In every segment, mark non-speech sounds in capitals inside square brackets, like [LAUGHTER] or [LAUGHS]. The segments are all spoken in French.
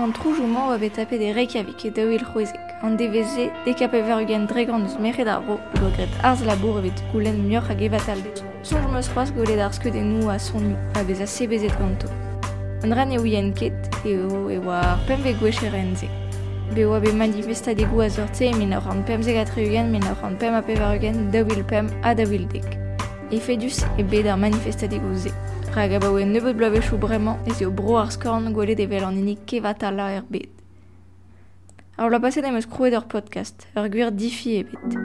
An troujoù mañ oa bet tape de Reykjavik e daouil c'hoezek. An deveze, dekape verugen dregan eus meret ar ro, gret arz labour evet goulen mioc'h hag evat al. Sonj meus c'hoaz golet ar skeud e nou a sonioù, a bez a sebezet ganto. An ran e ouien ket, eo e oa ar pemve gwech e renze. Be oa bet manifesta de gou a zorte min ar an pemzeg a ugen, min ar an pem a pevarugen, daouil pem a daouil dek. E fedus e bet ar manifesta de gouze. Rag a ba oe nebeut blavechou bremañ, ez eo bro ar skorn gwelet evel an inik kevatala er bet. Alors la passé em eus podcast, ur gwir difi e bet.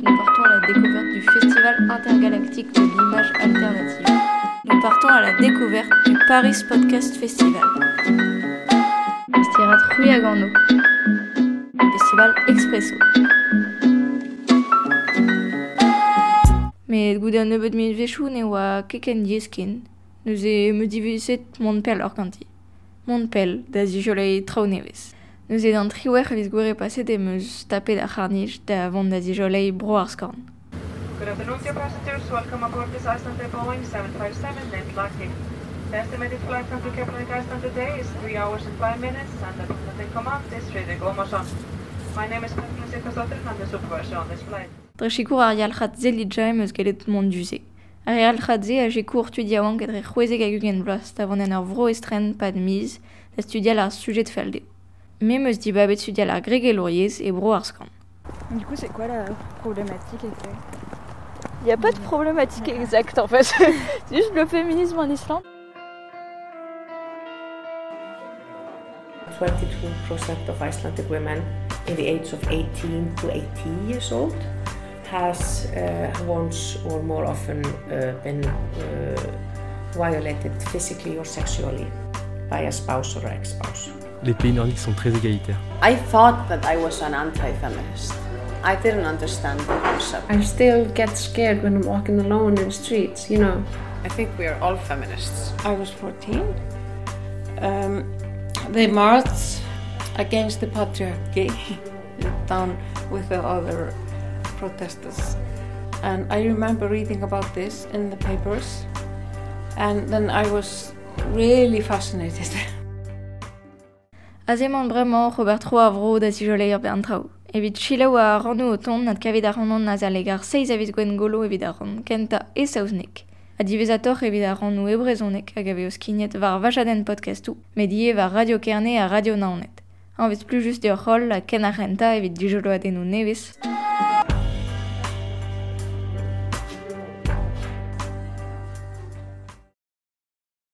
Nous partons à la découverte du Festival intergalactique de l'image alternative. Nous partons à la découverte du Paris Podcast Festival. Stirat Rui Agano. Festival Expresso. An nebeut min vechou ne oa keken e me kanti. Da trao e d'an triwer e meus tapet ar c'harnij da da bro ar skorn. Good afternoon, dear. Welcome aboard this Boeing 757 named Lucky. The estimated flight time to Keflavik, Iceland today is 3 hours and 5 minutes, and the command is Omarsson. My name is and I'm the supervisor on this flight. Dre chikour ar yalchat zelidja em eus gelet mont duze. Ar yalchat ze a jekour tudia oan ket re c'hwezek a gugen bloaz da vant en ur vro estren pa de miz da studial ar sujet felde. Me meus di babet studial ar greg eloriez e bro ar skan. Du coup, c'est quoi la problématique exacte? Il n'y a pas de problématique exacte en fait. [LAUGHS] c'est juste le féminisme en Islande. 22% of Icelandic women in the age of 18 to 80 years old has uh, once or more often uh, been uh, violated physically or sexually by a spouse or ex-spouse. Les pays nordiques sont très égalitaires. I thought that I was an anti-feminist. I didn't understand the concept. I still get scared when I'm walking alone in the streets, you know. I think we are all feminists. I was 14. Um, they marched against the patriarchy [LAUGHS] down with the other protesters. And I remember reading about this in the papers, and then I was really fascinated. [LAUGHS] Azemant bremañ Robert Tro avro da sijolei ur bern trao. Evit chilaou a rannou o ton nad kavet ar rannan a legar seiz avet gwen golo evit ar ran kenta e saouznek. A divezator evit ar rannou e brezonek hag ave eus kinet var vajaden podcastu, medie var radio kerne a radio naonet. Anvez plus just eo c'holl a ken ar renta evit dijolo adenou nevez.